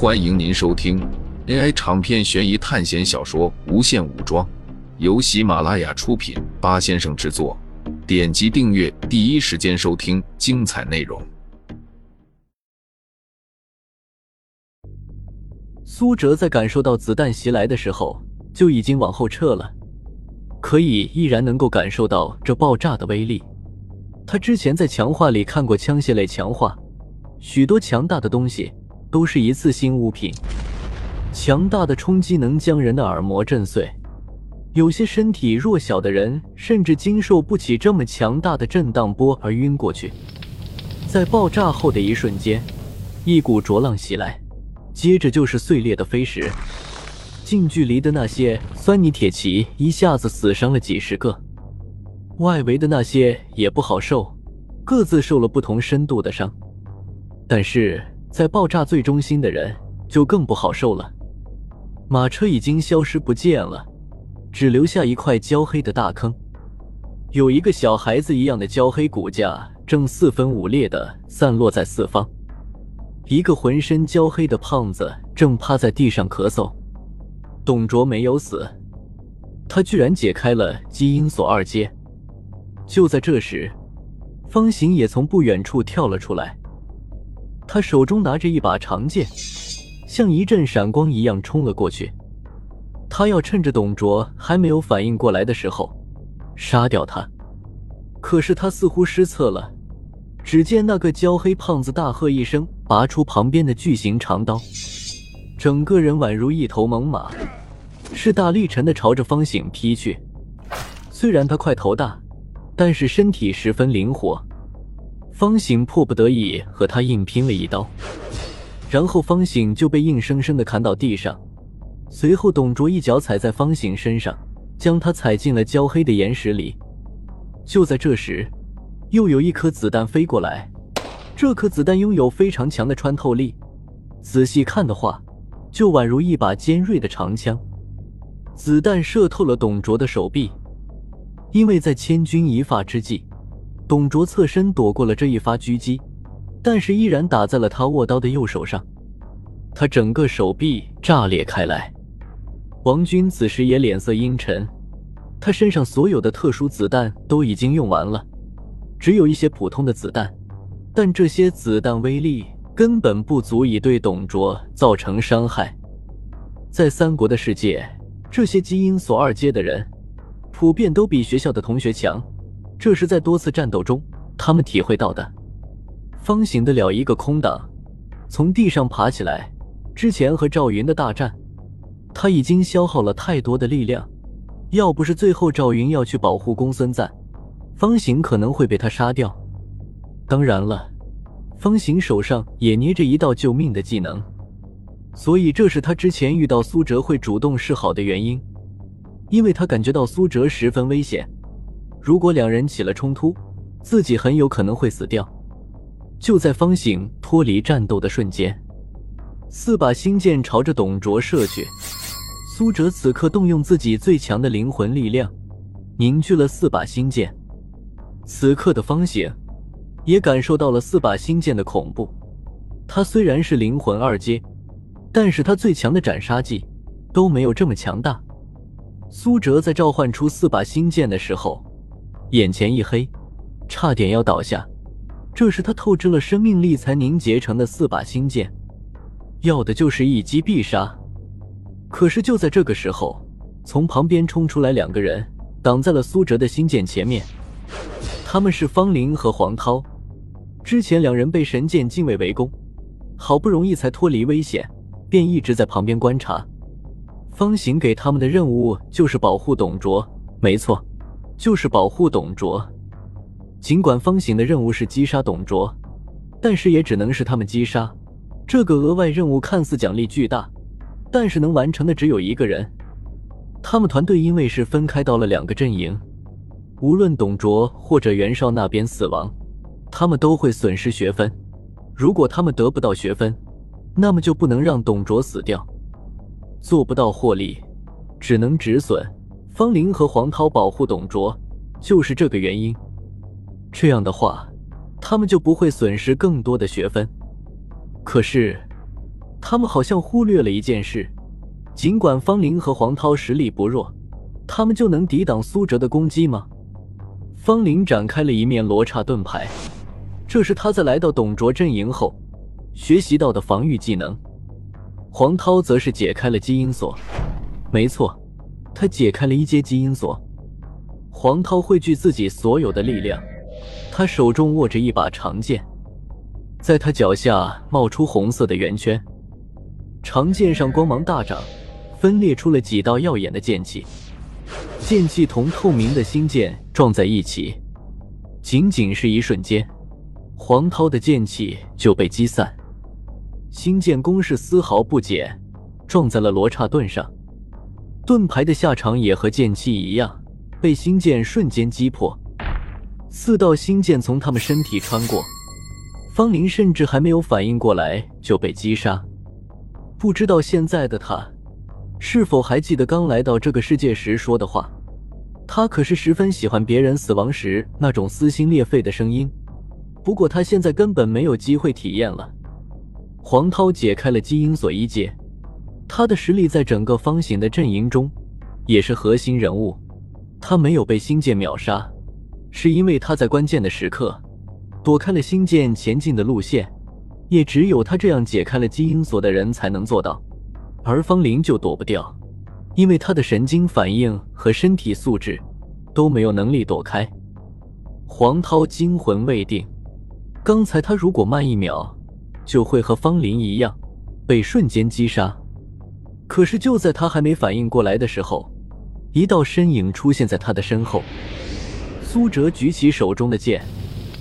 欢迎您收听 AI 长篇悬疑探险小说《无限武装》，由喜马拉雅出品，八先生制作。点击订阅，第一时间收听精彩内容。苏哲在感受到子弹袭来的时候，就已经往后撤了，可以依然能够感受到这爆炸的威力。他之前在强化里看过枪械类强化，许多强大的东西都是一次性物品，强大的冲击能将人的耳膜震碎，有些身体弱小的人甚至经受不起这么强大的震荡波而晕过去。在爆炸后的一瞬间，一股浊浪袭来，接着就是碎裂的飞石，近距离的那些酸泥铁骑一下子死伤了几十个。外围的那些也不好受，各自受了不同深度的伤，但是在爆炸最中心的人就更不好受了。马车已经消失不见了，只留下一块焦黑的大坑，有一个小孩子一样的焦黑骨架正四分五裂的散落在四方，一个浑身焦黑的胖子正趴在地上咳嗽。董卓没有死，他居然解开了基因锁二阶。就在这时，方形也从不远处跳了出来。他手中拿着一把长剑，像一阵闪光一样冲了过去。他要趁着董卓还没有反应过来的时候杀掉他。可是他似乎失策了。只见那个焦黑胖子大喝一声，拔出旁边的巨型长刀，整个人宛如一头猛马，势大力沉的朝着方醒劈去。虽然他块头大。但是身体十分灵活，方醒迫不得已和他硬拼了一刀，然后方醒就被硬生生的砍倒地上。随后，董卓一脚踩在方醒身上，将他踩进了焦黑的岩石里。就在这时，又有一颗子弹飞过来，这颗子弹拥有非常强的穿透力，仔细看的话，就宛如一把尖锐的长枪。子弹射透了董卓的手臂。因为在千钧一发之际，董卓侧身躲过了这一发狙击，但是依然打在了他握刀的右手上，他整个手臂炸裂开来。王军此时也脸色阴沉，他身上所有的特殊子弹都已经用完了，只有一些普通的子弹，但这些子弹威力根本不足以对董卓造成伤害。在三国的世界，这些基因锁二阶的人。普遍都比学校的同学强，这是在多次战斗中他们体会到的。方醒得了一个空档，从地上爬起来。之前和赵云的大战，他已经消耗了太多的力量，要不是最后赵云要去保护公孙瓒，方醒可能会被他杀掉。当然了，方醒手上也捏着一道救命的技能，所以这是他之前遇到苏哲会主动示好的原因。因为他感觉到苏哲十分危险，如果两人起了冲突，自己很有可能会死掉。就在方醒脱离战斗的瞬间，四把星剑朝着董卓射去。苏哲此刻动用自己最强的灵魂力量，凝聚了四把星剑。此刻的方醒也感受到了四把星剑的恐怖。他虽然是灵魂二阶，但是他最强的斩杀技都没有这么强大。苏哲在召唤出四把星剑的时候，眼前一黑，差点要倒下。这是他透支了生命力才凝结成的四把星剑，要的就是一击必杀。可是就在这个时候，从旁边冲出来两个人，挡在了苏哲的星剑前面。他们是方林和黄涛。之前两人被神剑禁卫围攻，好不容易才脱离危险，便一直在旁边观察。方行给他们的任务就是保护董卓，没错，就是保护董卓。尽管方醒的任务是击杀董卓，但是也只能是他们击杀。这个额外任务看似奖励巨大，但是能完成的只有一个人。他们团队因为是分开到了两个阵营，无论董卓或者袁绍那边死亡，他们都会损失学分。如果他们得不到学分，那么就不能让董卓死掉。做不到获利，只能止损。方林和黄涛保护董卓，就是这个原因。这样的话，他们就不会损失更多的学分。可是，他们好像忽略了一件事：尽管方林和黄涛实力不弱，他们就能抵挡苏哲的攻击吗？方林展开了一面罗刹盾牌，这是他在来到董卓阵营后学习到的防御技能。黄涛则是解开了基因锁，没错，他解开了一阶基因锁。黄涛汇聚自己所有的力量，他手中握着一把长剑，在他脚下冒出红色的圆圈，长剑上光芒大涨，分裂出了几道耀眼的剑气。剑气同透明的星剑撞在一起，仅仅是一瞬间，黄涛的剑气就被击散。星剑攻势丝毫不减，撞在了罗刹盾上，盾牌的下场也和剑气一样，被星剑瞬间击破。四道星剑从他们身体穿过，方林甚至还没有反应过来就被击杀。不知道现在的他是否还记得刚来到这个世界时说的话。他可是十分喜欢别人死亡时那种撕心裂肺的声音，不过他现在根本没有机会体验了。黄涛解开了基因锁一阶，他的实力在整个方形的阵营中也是核心人物。他没有被星剑秒杀，是因为他在关键的时刻躲开了星剑前进的路线，也只有他这样解开了基因锁的人才能做到，而方林就躲不掉。因为他的神经反应和身体素质都没有能力躲开。黄涛惊魂未定，刚才他如果慢一秒，就会和方林一样被瞬间击杀。可是就在他还没反应过来的时候，一道身影出现在他的身后。苏哲举起手中的剑，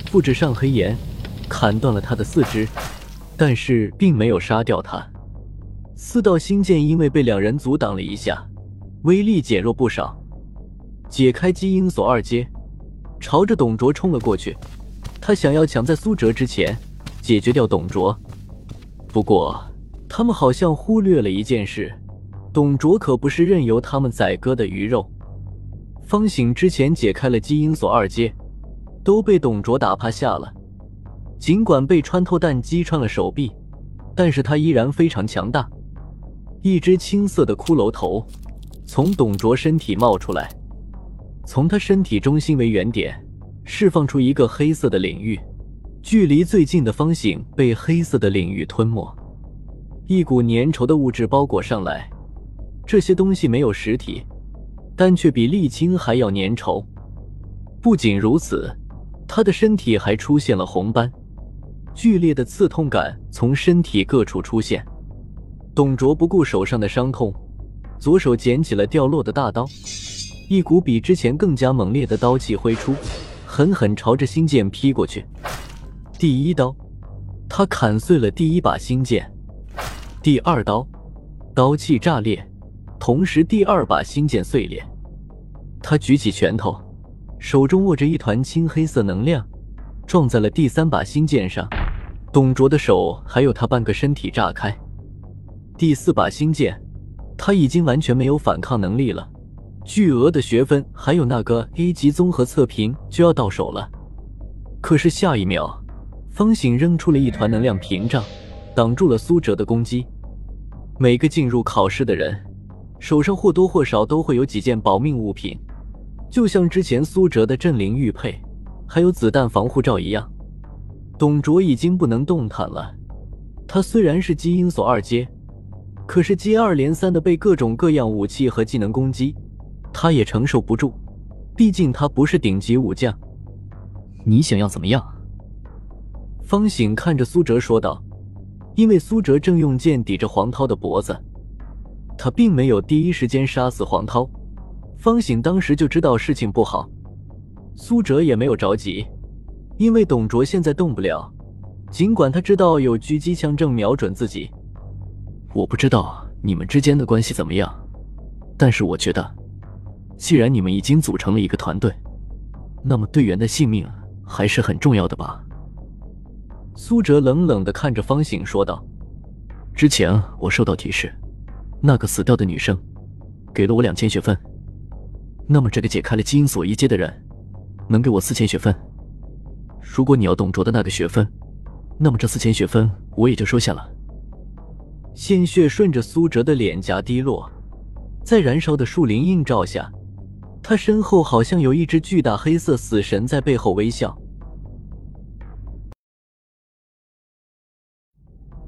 复制上黑岩，砍断了他的四肢，但是并没有杀掉他。四道星剑因为被两人阻挡了一下，威力减弱不少。解开基因锁二阶，朝着董卓冲了过去。他想要抢在苏哲之前解决掉董卓。不过，他们好像忽略了一件事：董卓可不是任由他们宰割的鱼肉。方醒之前解开了基因锁二阶，都被董卓打趴下了。尽管被穿透弹击穿了手臂，但是他依然非常强大。一只青色的骷髅头从董卓身体冒出来，从他身体中心为原点，释放出一个黑色的领域。距离最近的方醒被黑色的领域吞没，一股粘稠的物质包裹上来。这些东西没有实体，但却比沥青还要粘稠。不仅如此，他的身体还出现了红斑，剧烈的刺痛感从身体各处出现。董卓不顾手上的伤痛，左手捡起了掉落的大刀，一股比之前更加猛烈的刀气挥出，狠狠朝着星剑劈过去。第一刀，他砍碎了第一把星剑；第二刀，刀气炸裂，同时第二把星剑碎裂。他举起拳头，手中握着一团青黑色能量，撞在了第三把星剑上。董卓的手还有他半个身体炸开。第四把星剑，他已经完全没有反抗能力了。巨额的学分还有那个 A 级综合测评就要到手了。可是下一秒，方醒扔出了一团能量屏障，挡住了苏哲的攻击。每个进入考试的人，手上或多或少都会有几件保命物品，就像之前苏哲的镇灵玉佩，还有子弹防护罩一样。董卓已经不能动弹了。他虽然是基因锁二阶。可是接二连三的被各种各样武器和技能攻击，他也承受不住。毕竟他不是顶级武将。你想要怎么样？方醒看着苏哲说道。因为苏哲正用剑抵着黄涛的脖子，他并没有第一时间杀死黄涛。方醒当时就知道事情不好。苏哲也没有着急，因为董卓现在动不了。尽管他知道有狙击枪正瞄准自己。我不知道你们之间的关系怎么样，但是我觉得，既然你们已经组成了一个团队，那么队员的性命还是很重要的吧？苏哲冷冷的看着方醒说道：“之前我收到提示，那个死掉的女生给了我两千学分，那么这个解开了基因锁一阶的人能给我四千学分。如果你要董卓的那个学分，那么这四千学分我也就收下了。”鲜血顺着苏哲的脸颊滴落，在燃烧的树林映照下，他身后好像有一只巨大黑色死神在背后微笑。